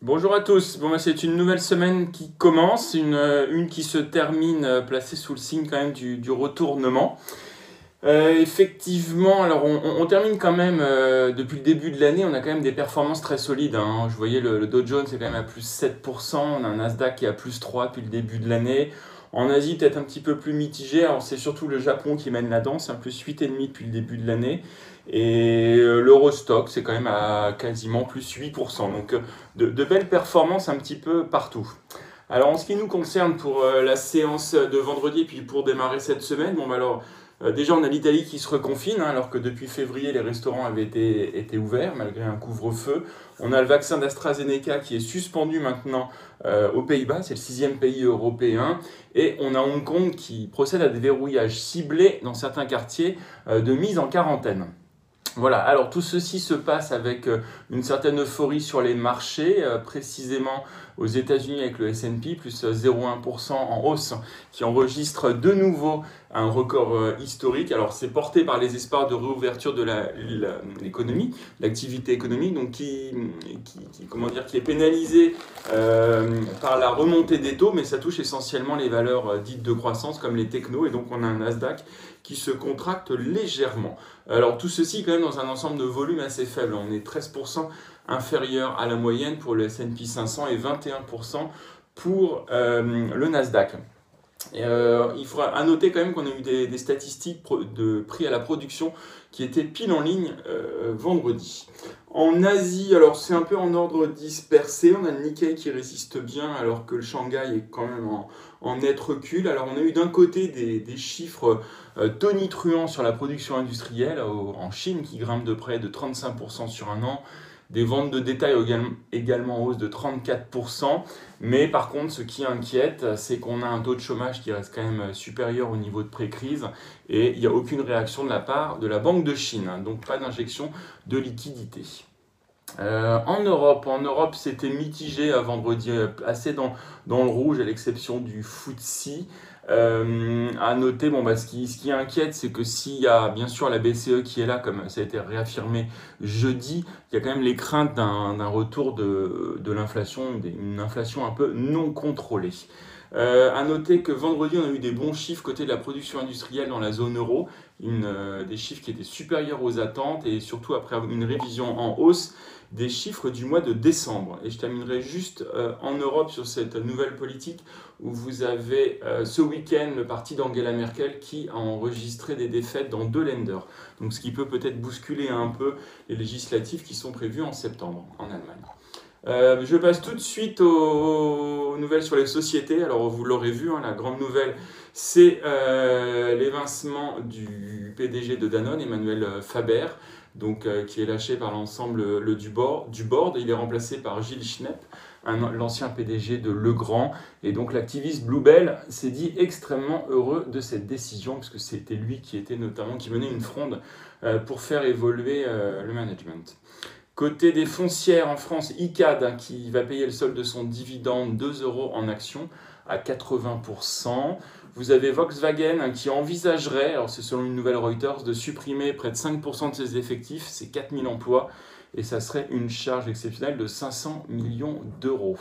Bonjour à tous. Bah, c'est une nouvelle semaine qui commence, une, euh, qui se termine euh, placée sous le signe quand même du, retournement. Euh, effectivement, alors on, termine quand même, depuis le début de l'année, on a quand même des performances très solides. Hein. Je voyais le, le Dow Jones c'est quand même à plus 7%, on a un Nasdaq qui est à plus 3 depuis le début de l'année. En Asie, peut-être un petit peu plus mitigé. C'est surtout le Japon qui mène la danse, un plus 8,5 depuis le début de l'année. Et euh, l'Eurostock, c'est quand même à quasiment plus 8%. Donc euh, de, belles performances un petit peu partout. Alors en ce qui nous concerne pour euh, la séance de vendredi puis pour démarrer cette semaine, bon bah alors déjà on a l'Italie qui se reconfine, hein, alors que depuis février les restaurants avaient été, ouverts malgré un couvre-feu. On a le vaccin d'AstraZeneca qui est suspendu maintenant euh, aux Pays-Bas, c'est le sixième pays européen. Et on a Hong Kong qui procède à des verrouillages ciblés dans certains quartiers euh, de mise en quarantaine. Voilà, alors tout ceci se passe avec euh, une certaine euphorie sur les marchés, euh, précisément aux États-Unis avec le S&P plus 0,1% en hausse, qui enregistre de nouveau un record euh, historique. Alors c'est porté par les espoirs de réouverture de l'économie, l'activité économique, donc qui, est pénalisée euh, par la remontée des taux, mais ça touche essentiellement les valeurs dites de croissance comme les technos, et donc on a un Nasdaq qui se contracte légèrement. Alors tout ceci quand même dans un ensemble de volumes assez faible. On est 13% inférieur à la moyenne pour le S&P 500 et 21% pour euh, le Nasdaq. Euh, il faudra à noter quand même qu'on a eu des, statistiques de prix à la production qui étaient pile en ligne euh, vendredi. En Asie, alors c'est un peu en ordre dispersé. On a le Nikkei qui résiste bien alors que le Shanghai est quand même en, en net recul. Alors on a eu d'un côté des, chiffres euh, tonitruants sur la production industrielle en Chine qui grimpe de près de 35% sur un an des ventes de détail également en hausse de 34%. Mais par contre, ce qui inquiète, c'est qu'on a un taux de chômage qui reste quand même supérieur au niveau de pré-crise et il n'y a aucune réaction de la part de la Banque de Chine, donc pas d'injection de liquidité. Euh, en Europe, en Europe, c'était mitigé à vendredi, euh, assez dans, dans le rouge, à l'exception du FTSE. Euh, à noter, bon, bah, ce, qui, inquiète, c'est que s'il y a bien sûr la BCE qui est là, comme ça a été réaffirmé jeudi, il y a quand même les craintes d'un retour de, de l'inflation, une inflation un peu non contrôlée. Euh, à noter que vendredi, on a eu des bons chiffres côté de la production industrielle dans la zone euro, euh, des chiffres qui étaient supérieurs aux attentes et surtout après une révision en hausse des chiffres du mois de décembre. Et je terminerai juste euh, en Europe sur cette nouvelle politique où vous avez euh, ce week-end le parti d'Angela Merkel qui a enregistré des défaites dans deux lenders. Donc ce qui peut peut-être bousculer un peu les législatives qui sont prévues en septembre en Allemagne. Je passe tout de suite aux, sur les sociétés. Alors vous l'aurez vu, hein, la grande nouvelle, c'est euh, l'évincement du PDG de Danone, Emmanuel Faber, donc, euh, qui est lâché par l'ensemble du board, du. Il est remplacé par Gilles Schnepp, l'ancien PDG de Legrand. Et donc l'activiste Bluebell s'est dit extrêmement heureux de cette décision, parce que c'était lui qui était notamment, qui menait une fronde euh, pour faire évoluer euh, le management. Côté des foncières en France, ICAD hein, qui va payer le solde de son dividende 2 euros en action à 80%. Vous avez Volkswagen hein, qui envisagerait, alors c'est selon une nouvelle Reuters, de supprimer près de 5% de ses effectifs, c'est 4000 emplois, et ça serait une charge exceptionnelle de 500 millions d'euros.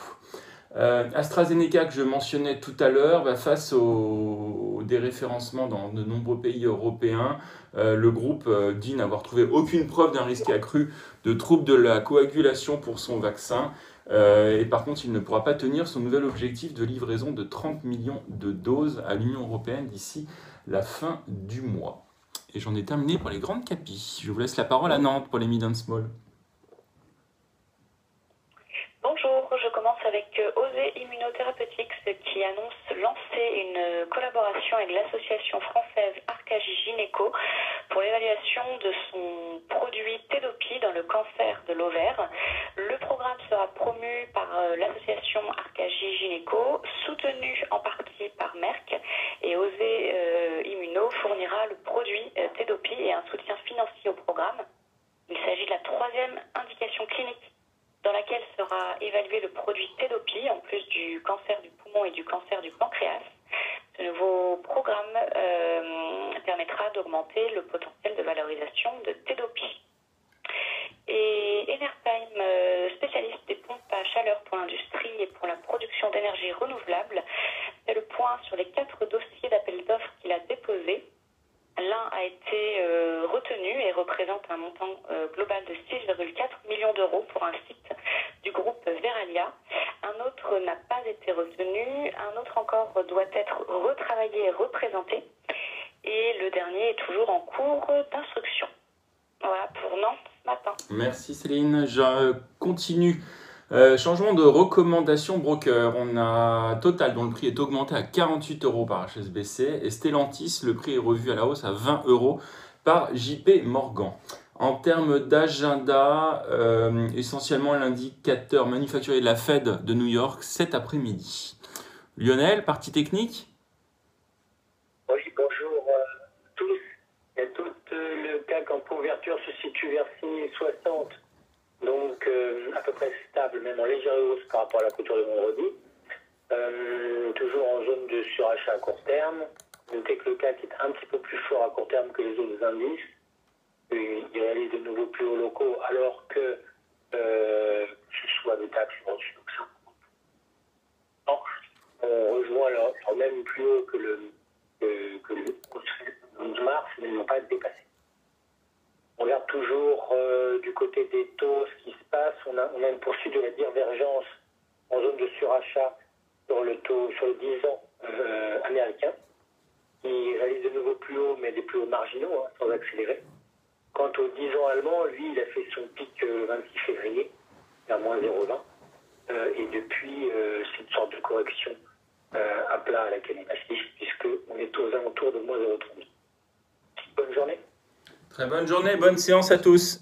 Euh, AstraZeneca, que je mentionnais tout à l'heure, bah, face au, au, déréférencement dans de nombreux pays européens, euh, le groupe euh, dit n'avoir trouvé aucune preuve d'un risque accru de troubles de la coagulation pour son vaccin. Et par contre, il ne pourra pas tenir son nouvel objectif de livraison de 30 millions de doses à l'Union européenne d'ici la fin du mois. Et j'en ai terminé pour les grandes capis. Je vous laisse la parole à Nantes pour les mid and small. Bonjour, je commence avec Osé Immunotherapeutics qui annonce lancer une collaboration avec l'association française Arcagie Gynéco pour l'évaluation de son produit Tedopi dans le cancer de l'ovaire. Le programme sera promu par l'association Arcagie Gynéco, soutenu en partie par Merck et Osé euh, Immuno fournira le produit euh, Tedopi et un soutien financier au programme. Il s'agit de la troisième indication clinique dans laquelle sera évalué le produit Tedopi du cancer du pancréas. Ce nouveau programme euh, permettra d'augmenter le potentiel de valorisation de Tedopi. Et Enertime, euh, spécialiste des pompes à chaleur pour l'industrie et pour la production d'énergie renouvelable. C'est le point sur les quatre dossiers d'appel d'offres qu'il a déposés. L'un a été euh, retenu et représente un montant global de 6,4 millions d'euros pour un site du groupe Veralia. Un autre n'a pas été retenu, doit être retravaillé et représenté. Et le dernier est toujours en cours d'instruction. Voilà pour Nantes ce matin. Merci Céline. Je continue euh, changement de recommandation broker. On a Total dont le prix est augmenté à 48 euros par HSBC et Stellantis, le prix est revu à la hausse à 20 euros par JP Morgan. En termes d'agenda, euh, essentiellement l'indicateur manufacturier de la Fed de New York cet après-midi. Lionel, partie technique Oui, bonjour à tous et toutes. Le CAC en couverture se situe vers 6060 donc euh, à peu près stable, même en légère hausse par rapport à la couture de vendredi. Euh, toujours en zone de surachat à court terme. Notez que le CAC est un petit peu plus fort à court terme que les autres indices. Il réalise de nouveaux plus hauts locaux alors que euh, ce soit taxes reçues. On plus haut que le, que, que le 11 mars, mais n'ont pas dépassé. On regarde toujours euh, du côté des taux ce qui se passe. On a, une poursuite de la divergence en zone de surachat sur le taux, sur le 10 ans euh, américain, qui réalise de nouveau plus haut, mais des plus hauts marginaux, hein, sans accélérer. Quant au 10 ans allemand, lui, il a fait son pic le euh, 26 février, à moins 0,20. et depuis, c'est une sorte de correction à laquelle on assiste, puisqu'on est aux alentours de moins 0,30. Bonne journée. Très bonne journée, bonne séance à tous.